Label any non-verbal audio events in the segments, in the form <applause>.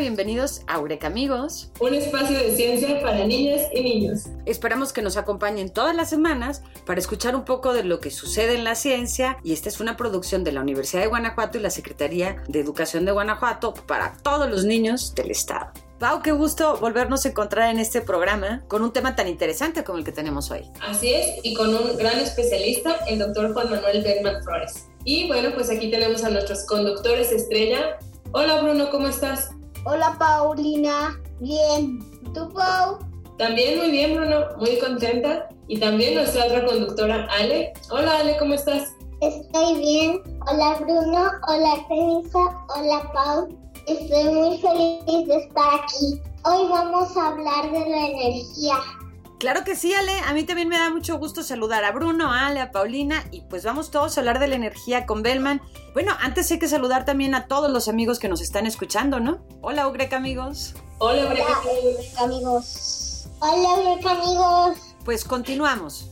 Bienvenidos a Eureka Amigos. Un espacio de ciencia para niñas y niños. Esperamos que nos acompañen todas las semanas para escuchar un poco de lo que sucede en la ciencia y esta es una producción de la Universidad de Guanajuato y la Secretaría de Educación de Guanajuato para todos los niños del estado. Pau, qué gusto volvernos a encontrar en este programa con un tema tan interesante como el que tenemos hoy. Así es, y con un gran especialista, el doctor Juan Manuel Berman Flores. Y bueno, pues aquí tenemos a nuestros conductores estrella. Hola Bruno, ¿cómo estás? Hola Paulina, bien. ¿Tú Pau? También muy bien Bruno, muy contenta. Y también nuestra otra conductora Ale. Hola Ale, ¿cómo estás? Estoy bien. Hola Bruno, hola Teresa, hola Pau. Estoy muy feliz de estar aquí. Hoy vamos a hablar de la energía. Claro que sí, Ale. A mí también me da mucho gusto saludar a Bruno, a Ale, a Paulina y pues vamos todos a hablar de la energía con Bellman. Bueno, antes hay que saludar también a todos los amigos que nos están escuchando, ¿no? Hola, Ugrek amigos. Hola, Ugrek amigos. Hola, Ugrek amigos. Pues continuamos.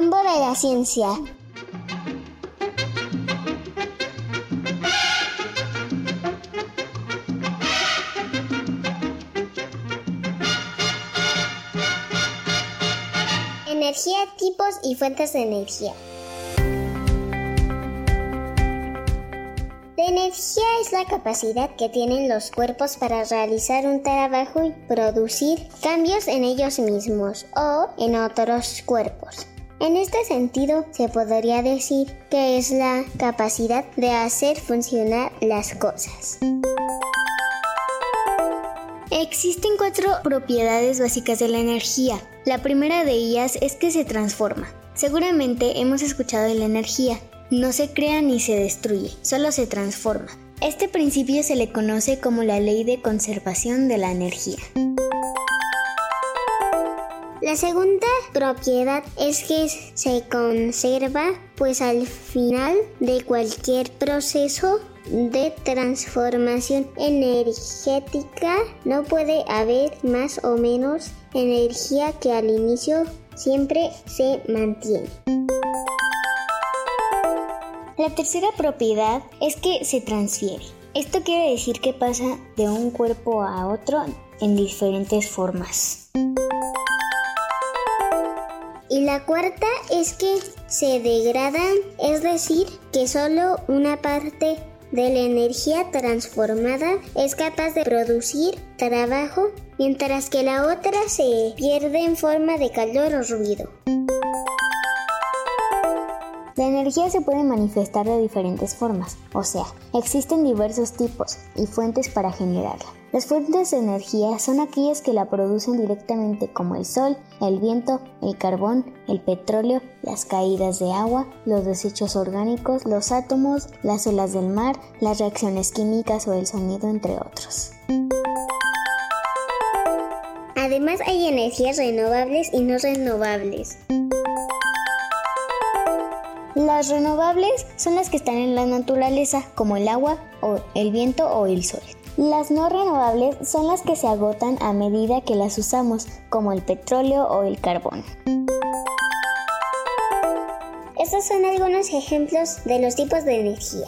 Mambo de la ciencia. Energía, tipos y fuentes de energía. La energía es la capacidad que tienen los cuerpos para realizar un trabajo y producir cambios en ellos mismos o en otros cuerpos. En este sentido, se podría decir que es la capacidad de hacer funcionar las cosas. Existen cuatro propiedades básicas de la energía. La primera de ellas es que se transforma. Seguramente hemos escuchado de la energía. No se crea ni se destruye, solo se transforma. Este principio se le conoce como la ley de conservación de la energía. La segunda propiedad es que se conserva, pues al final de cualquier proceso de transformación energética no puede haber más o menos energía que al inicio siempre se mantiene. La tercera propiedad es que se transfiere. Esto quiere decir que pasa de un cuerpo a otro en diferentes formas. Y la cuarta es que se degradan, es decir, que solo una parte de la energía transformada es capaz de producir trabajo, mientras que la otra se pierde en forma de calor o ruido. La energía se puede manifestar de diferentes formas, o sea, existen diversos tipos y fuentes para generarla. Las fuentes de energía son aquellas que la producen directamente como el sol, el viento, el carbón, el petróleo, las caídas de agua, los desechos orgánicos, los átomos, las olas del mar, las reacciones químicas o el sonido, entre otros. Además hay energías renovables y no renovables. Las renovables son las que están en la naturaleza, como el agua, o el viento o el sol. Las no renovables son las que se agotan a medida que las usamos, como el petróleo o el carbón. Estos son algunos ejemplos de los tipos de energía.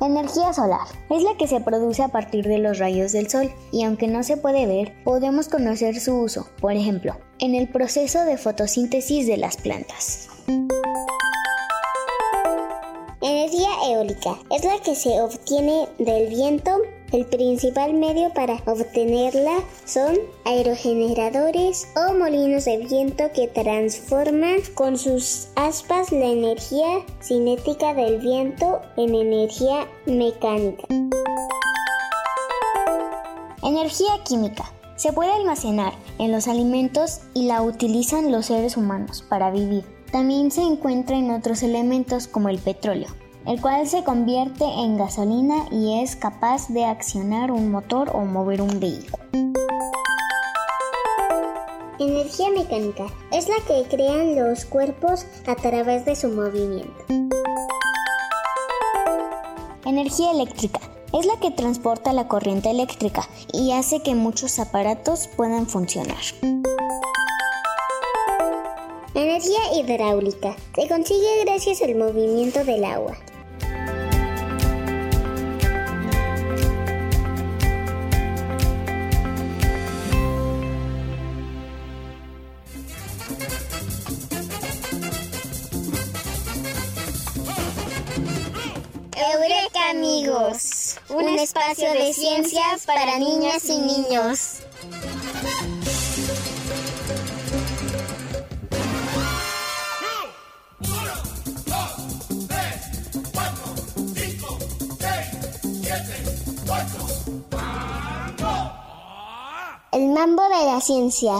Energía solar es la que se produce a partir de los rayos del sol y aunque no se puede ver, podemos conocer su uso, por ejemplo, en el proceso de fotosíntesis de las plantas. Energía eólica es la que se obtiene del viento. El principal medio para obtenerla son aerogeneradores o molinos de viento que transforman con sus aspas la energía cinética del viento en energía mecánica. Energía química. Se puede almacenar en los alimentos y la utilizan los seres humanos para vivir. También se encuentra en otros elementos como el petróleo, el cual se convierte en gasolina y es capaz de accionar un motor o mover un vehículo. Energía mecánica es la que crean los cuerpos a través de su movimiento. Energía eléctrica es la que transporta la corriente eléctrica y hace que muchos aparatos puedan funcionar. Energía hidráulica se consigue gracias al movimiento del agua. Eureka amigos, un espacio de ciencias para niñas y niños. El mambo de la ciencia.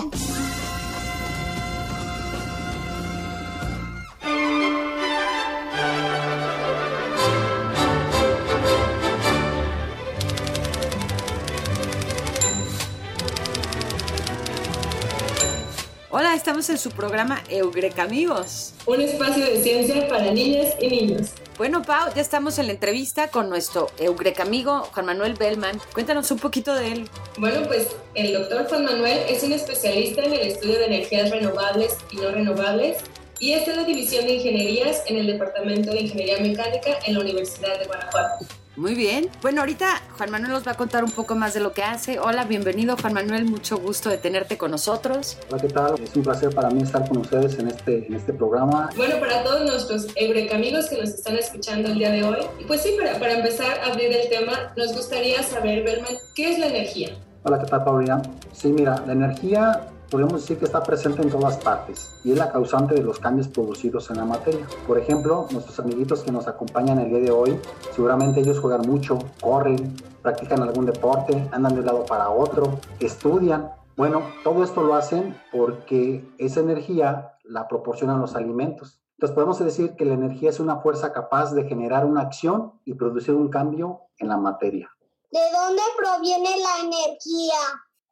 Hola, estamos en su programa Eureka Amigos. Un espacio de ciencia para niñas y niños. Bueno, Pau, ya estamos en la entrevista con nuestro Eureka amigo Juan Manuel Bellman. Cuéntanos un poquito de él. Bueno, pues el doctor Juan Manuel es un especialista en el estudio de energías renovables y no renovables y está en la División de Ingenierías en el Departamento de Ingeniería Mecánica en la Universidad de Guanajuato. Muy bien. Bueno, ahorita Juan Manuel nos va a contar un poco más de lo que hace. Hola, bienvenido Juan Manuel, mucho gusto de tenerte con nosotros. Hola, ¿qué tal? Es un placer para mí estar con ustedes en este, en este programa. Bueno, para todos nuestros amigos que nos están escuchando el día de hoy, y pues sí, para, para empezar a abrir el tema, nos gustaría saber, Belman, ¿qué es la energía? Hola, ¿qué tal, Paulina? Sí, mira, la energía podemos decir que está presente en todas partes y es la causante de los cambios producidos en la materia. Por ejemplo, nuestros amiguitos que nos acompañan el día de hoy, seguramente ellos juegan mucho, corren, practican algún deporte, andan de un lado para otro, estudian. Bueno, todo esto lo hacen porque esa energía la proporcionan los alimentos. Entonces podemos decir que la energía es una fuerza capaz de generar una acción y producir un cambio en la materia. ¿De dónde proviene la energía?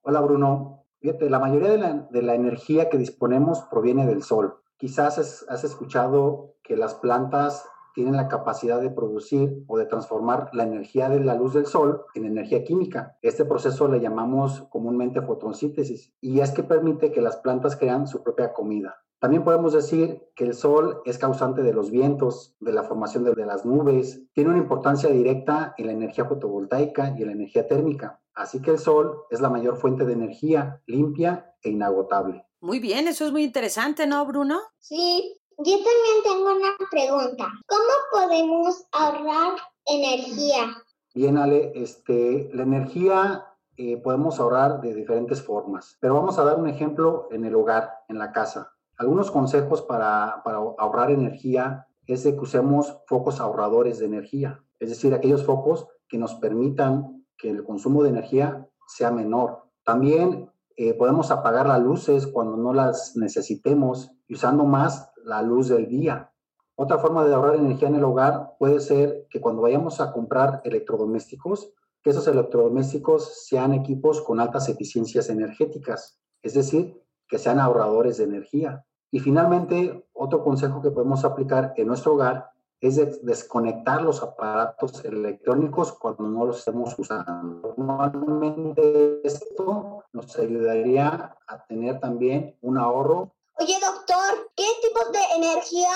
Hola Bruno, La mayoría de la, energía que disponemos proviene del sol. Quizás has, escuchado que las plantas tienen la capacidad de producir o de transformar la energía de la luz del sol en energía química. Este proceso le llamamos comúnmente fotosíntesis y es que permite que las plantas crean su propia comida. También podemos decir que el sol es causante de los vientos, de la formación de las nubes, tiene una importancia directa en la energía fotovoltaica y en la energía térmica. Así que el sol es la mayor fuente de energía limpia e inagotable. Muy bien, eso es muy interesante, ¿no, Bruno? Sí, yo también tengo una pregunta. ¿Cómo podemos ahorrar energía? Bien, Ale, este, la energía eh, podemos ahorrar de diferentes formas, pero vamos a dar un ejemplo en el hogar, en la casa. Algunos consejos para, para ahorrar energía es de que usemos focos ahorradores de energía, es decir, aquellos focos que nos permitan que el consumo de energía sea menor. También eh, podemos apagar las luces cuando no las necesitemos usando más la luz del día. Otra forma de ahorrar energía en el hogar puede ser que cuando vayamos a comprar electrodomésticos, que esos electrodomésticos sean equipos con altas eficiencias energéticas, es decir, que sean ahorradores de energía. Y finalmente, otro consejo que podemos aplicar en nuestro hogar es desconectar los aparatos electrónicos cuando no los estemos usando. Normalmente esto nos ayudaría a tener también un ahorro. Oye, doctor, ¿qué tipos de energía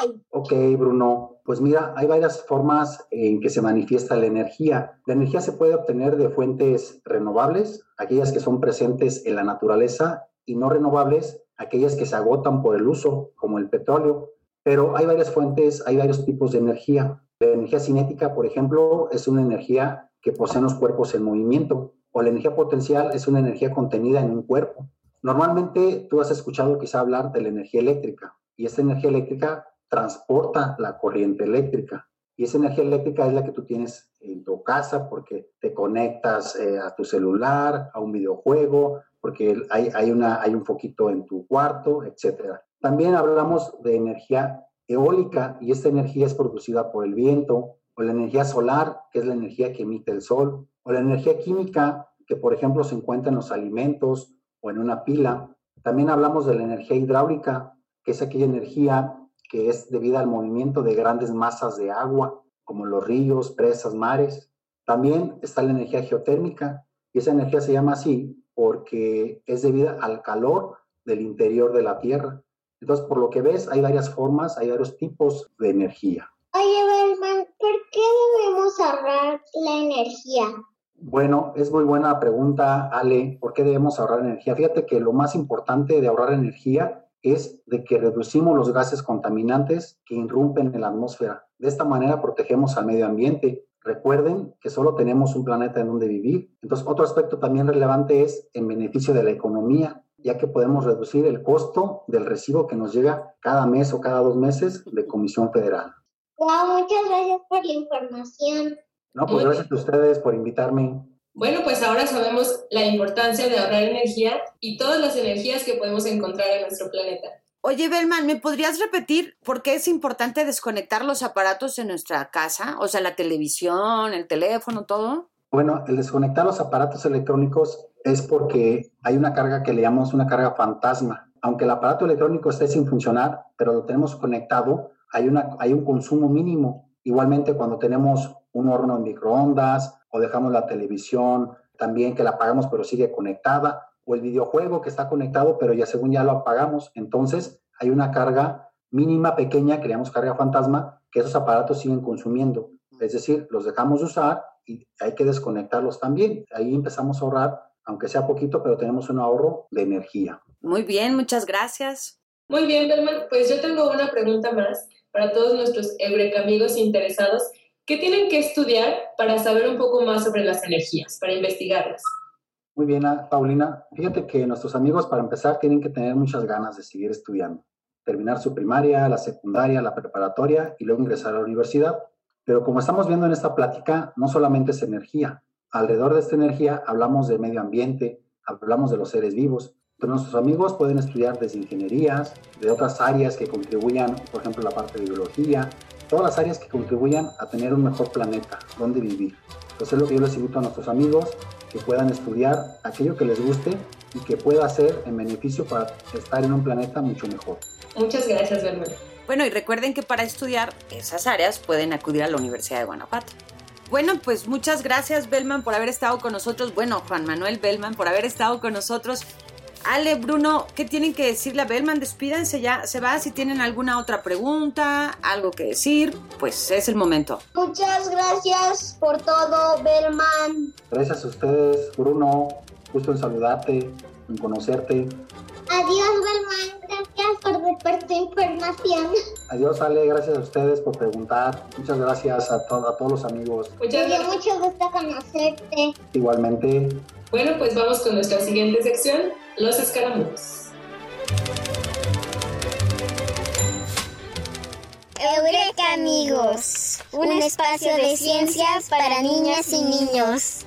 hay? Ok, Bruno. Pues mira, hay varias formas en que se manifiesta la energía. La energía se puede obtener de fuentes renovables, aquellas que son presentes en la naturaleza, y no renovables, aquellas que se agotan por el uso, como el petróleo. Pero hay varias fuentes, hay varios tipos de energía. La energía cinética, por ejemplo, es una energía que poseen los cuerpos en movimiento, o la energía potencial es una energía contenida en un cuerpo. Normalmente tú has escuchado quizá hablar de la energía eléctrica, y esta energía eléctrica transporta la corriente eléctrica, y esa energía eléctrica es la que tú tienes en tu casa porque te conectas eh, a tu celular, a un videojuego, porque hay, hay, hay un foquito en tu cuarto, etc. También hablamos de energía eólica y esta energía es producida por el viento, o la energía solar, que es la energía que emite el sol, o la energía química, que por ejemplo se encuentra en los alimentos o en una pila. También hablamos de la energía hidráulica, que es aquella energía que es debida al movimiento de grandes masas de agua, como los ríos, presas, mares. También está la energía geotérmica, y esa energía se llama así porque es debida al calor del interior de la Tierra. Entonces, por lo que ves, hay varias formas, hay varios tipos de energía. Oye, Belman, ¿por qué debemos ahorrar la energía? Bueno, es muy buena pregunta, Ale. ¿Por qué debemos ahorrar energía? Fíjate que lo más importante de ahorrar energía es de que reducimos los gases contaminantes que irrumpen en la atmósfera. De esta manera protegemos al medio ambiente. Recuerden que solo tenemos un planeta en donde vivir. Entonces, otro aspecto también relevante es en beneficio de la economía, ya que podemos reducir el costo del recibo que nos llega cada mes o cada dos meses de Comisión Federal. Wow, muchas gracias por la información. No, pues gracias a ustedes por invitarme. Bueno, pues ahora sabemos la importancia de ahorrar energía y todas las energías que podemos encontrar en nuestro planeta. Oye, Belman, ¿me podrías repetir por qué es importante desconectar los aparatos en nuestra casa? O sea, la televisión, el teléfono, todo. Bueno, el desconectar los aparatos electrónicos es porque hay una carga que le llamamos una carga fantasma. Aunque el aparato electrónico esté sin funcionar, pero lo tenemos conectado, hay, una, hay un consumo mínimo. Igualmente cuando tenemos un horno en microondas o dejamos la televisión también que la apagamos pero sigue conectada, o el videojuego que está conectado pero ya según ya lo apagamos, entonces hay una carga mínima, pequeña, creamos carga fantasma, que esos aparatos siguen consumiendo. Es decir, los dejamos de usar y hay que desconectarlos también. Ahí empezamos a ahorrar, aunque sea poquito, pero tenemos un ahorro de energía. Muy bien, muchas gracias. Muy bien, Belman. Pues yo tengo una pregunta más para todos nuestros Eureka amigos interesados ¿Qué tienen que estudiar para saber un poco más sobre las energías, para investigarlas? Muy bien, Paulina. Fíjate que nuestros amigos, para empezar, tienen que tener muchas ganas de seguir estudiando, terminar su primaria, la secundaria, la preparatoria y luego ingresar a la universidad. Pero como estamos viendo en esta plática, no solamente es energía. Alrededor de esta energía hablamos de medio ambiente, hablamos de los seres vivos. Pero nuestros amigos pueden estudiar desde ingenierías, de otras áreas que contribuyan, por ejemplo, la parte de biología, todas las áreas que contribuyan a tener un mejor planeta donde vivir. Entonces es lo que yo les invito a nuestros amigos, que puedan estudiar aquello que les guste y que pueda ser en beneficio para estar en un planeta mucho mejor. Muchas gracias, Belman. Bueno, y recuerden que para estudiar esas áreas pueden acudir a la Universidad de Guanajuato. Bueno, pues muchas gracias, Belman, por haber estado con nosotros. Bueno, Juan Manuel Belman, por haber estado con nosotros. Ale, Bruno, ¿qué tienen que decirle a Belman? Despídanse ya, se va. Si tienen alguna otra pregunta, algo que decir, pues es el momento. Muchas gracias por todo, Belman. Gracias a ustedes, Bruno. Gusto en saludarte, en conocerte. Adiós, Belman. Gracias por, por tu información. Adiós, Ale. Gracias a ustedes por preguntar. Muchas gracias a, a todos los amigos. Me dio mucho gusto conocerte. Igualmente. Bueno, pues vamos con nuestra siguiente sección, los escaramujos. Eureka amigos, un espacio de ciencias para niñas y niños.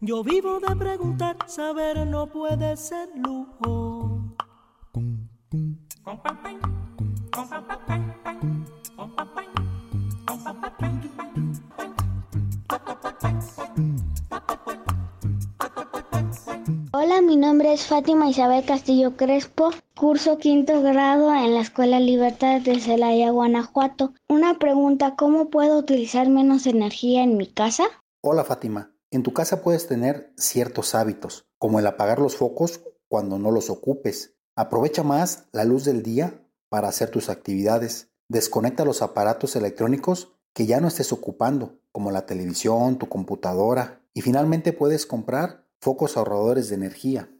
Yo vivo de preguntar, saber no puede ser lujo. Hola, mi nombre es Fátima Isabel Castillo Crespo. Curso quinto grado en la Escuela Libertad de Celaya, Guanajuato. Una pregunta, ¿cómo puedo utilizar menos energía en mi casa? Hola Fátima, en tu casa puedes tener ciertos hábitos, como el apagar los focos cuando no los ocupes. Aprovecha más la luz del día para hacer tus actividades. Desconecta los aparatos electrónicos que ya no estés ocupando, como la televisión, tu computadora. Y finalmente puedes comprar focos ahorradores de energía.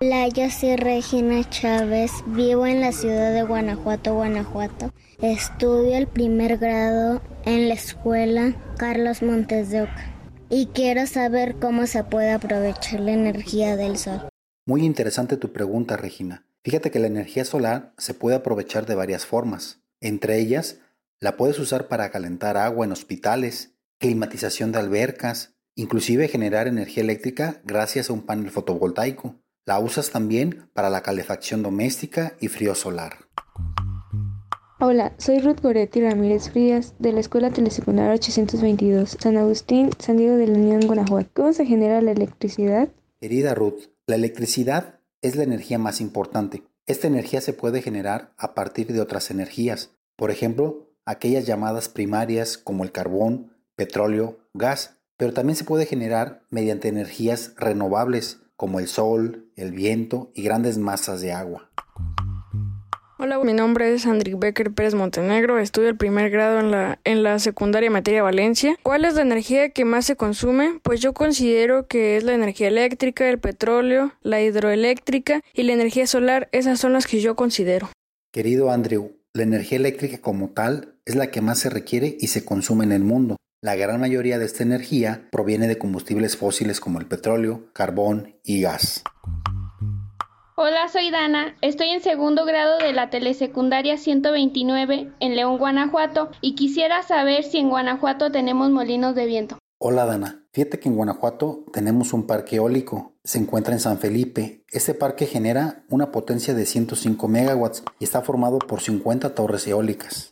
Hola, yo soy Regina Chávez, vivo en la ciudad de Guanajuato, Guanajuato. Estudio el primer grado en la escuela Carlos Montes de Oca y quiero saber cómo se puede aprovechar la energía del sol. Muy interesante tu pregunta, Regina. Fíjate que la energía solar se puede aprovechar de varias formas. Entre ellas, la puedes usar para calentar agua en hospitales, climatización de albercas, inclusive generar energía eléctrica gracias a un panel fotovoltaico. La usas también para la calefacción doméstica y frío solar. Hola, soy Ruth Goretti Ramírez Frías de la Escuela Telesecundaria 822, San Agustín, San Diego de la Unión, Guanajuato. ¿Cómo se genera la electricidad? Querida Ruth, la electricidad es la energía más importante. Esta energía se puede generar a partir de otras energías, por ejemplo, aquellas llamadas primarias como el carbón, petróleo, gas, pero también se puede generar mediante energías renovables como el sol, el viento y grandes masas de agua. Hola, mi nombre es Andrick Becker Pérez Montenegro, estudio el primer grado en la, en la secundaria materia Valencia. ¿Cuál es la energía que más se consume? Pues yo considero que es la energía eléctrica, el petróleo, la hidroeléctrica y la energía solar, esas son las que yo considero. Querido Andrew, la energía eléctrica como tal es la que más se requiere y se consume en el mundo. La gran mayoría de esta energía proviene de combustibles fósiles como el petróleo, carbón y gas. Hola, soy Dana. Estoy en segundo grado de la telesecundaria 129 en León, Guanajuato y quisiera saber si en Guanajuato tenemos molinos de viento. Hola Dana, fíjate que en Guanajuato tenemos un parque eólico, se encuentra en San Felipe. Este parque genera una potencia de 105 megawatts y está formado por 50 torres eólicas.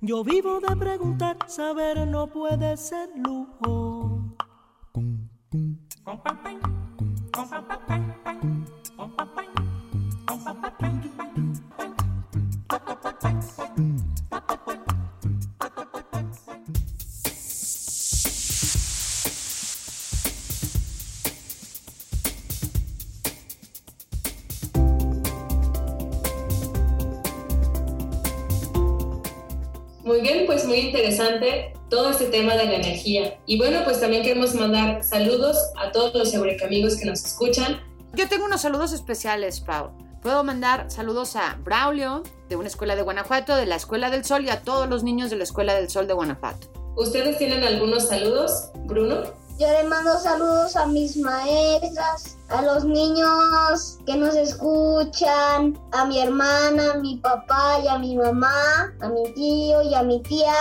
Yo vivo de preguntar, saber no puede ser lujo. Todo este tema de la energía. Y bueno, pues también queremos mandar saludos a todos los Eureka amigos que nos escuchan. Yo tengo unos saludos especiales, Pau. Puedo mandar saludos a Braulio, de una escuela de Guanajuato, de la Escuela del Sol, y a todos los niños de la Escuela del Sol de Guanajuato. ¿Ustedes tienen algunos saludos, Bruno? Yo le mando saludos a mis maestras, a los niños que nos escuchan, a mi hermana, a mi papá y a mi mamá, a mi tío y a mi tía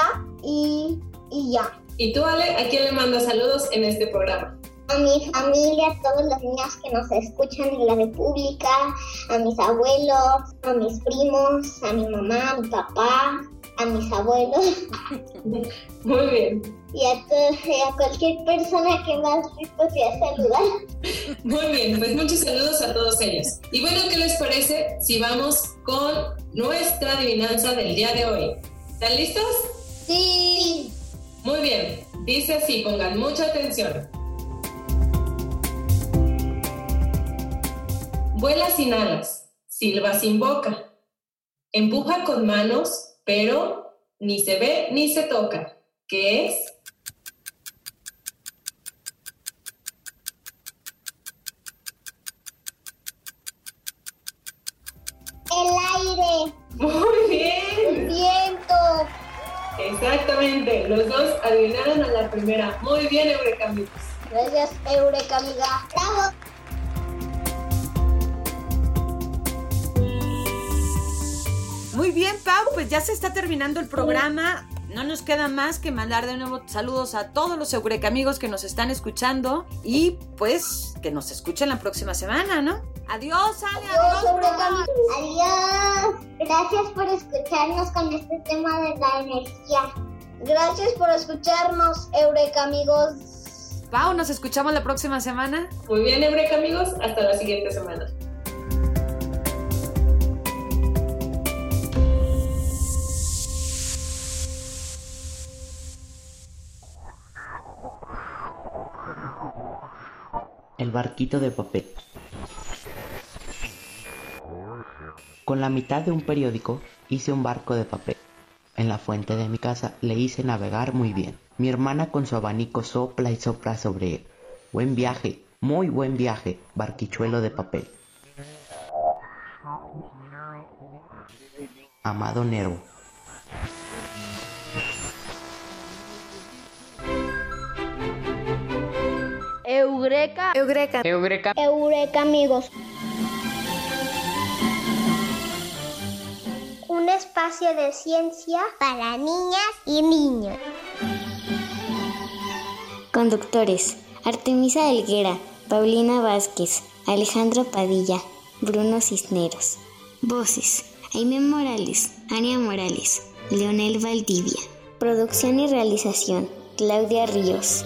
y, y ya. ¿Y tú, Ale, a quién le mandas saludos en este programa? A mi familia, a todos los niños que nos escuchan en la República, a mis abuelos, a mis primos, a mi mamá, a mi papá, a mis abuelos. <laughs> Muy bien. Y a, a cualquier persona que más pueda saludar. Muy bien, pues muchos saludos a todos ellos. Y bueno, ¿qué les parece si vamos con nuestra adivinanza del día de hoy? ¿Están listos? Sí. Muy bien, dice así, pongan mucha atención. Vuela sin alas, silba sin boca, empuja con manos, pero ni se ve ni se toca. ¿Qué es? El aire. Muy bien. El viento. Exactamente, los dos adivinaron a la primera. Muy bien, Eureka amigos. Gracias, Eureka amiga. Bravo. Muy bien, Pau, pues ya se está terminando el programa. No nos queda más que mandar de nuevo saludos a todos los Eureka amigos que nos están escuchando y pues que nos escuchen la próxima semana, ¿no? Adiós, Ale, adiós, Eureka amigos. Adiós. Gracias por escucharnos con este tema de la energía. Gracias por escucharnos, Eureka amigos. Pau, nos escuchamos la próxima semana. Muy bien, Eureka amigos, hasta la siguiente semana. El barquito de papel. Con la mitad de un periódico hice un barco de papel. En la fuente de mi casa le hice navegar muy bien. Mi hermana con su abanico sopla y sopla sobre él. Buen viaje, muy buen viaje, barquichuelo de papel. Amado Nervo. Eureka. Eureka. Eureka. Eureka, amigos. Espacio de ciencia para niñas y niños. Conductores: Artemisa Helguera, Paulina Vázquez, Alejandro Padilla, Bruno Cisneros. Voces: Aime Morales, Ania Morales, Leonel Valdivia. Producción y realización: Claudia Ríos.